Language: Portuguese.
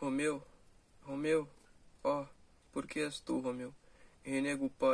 Romeu, Romeu, ó, oh, por que és tu, Romeu? Renego o pai.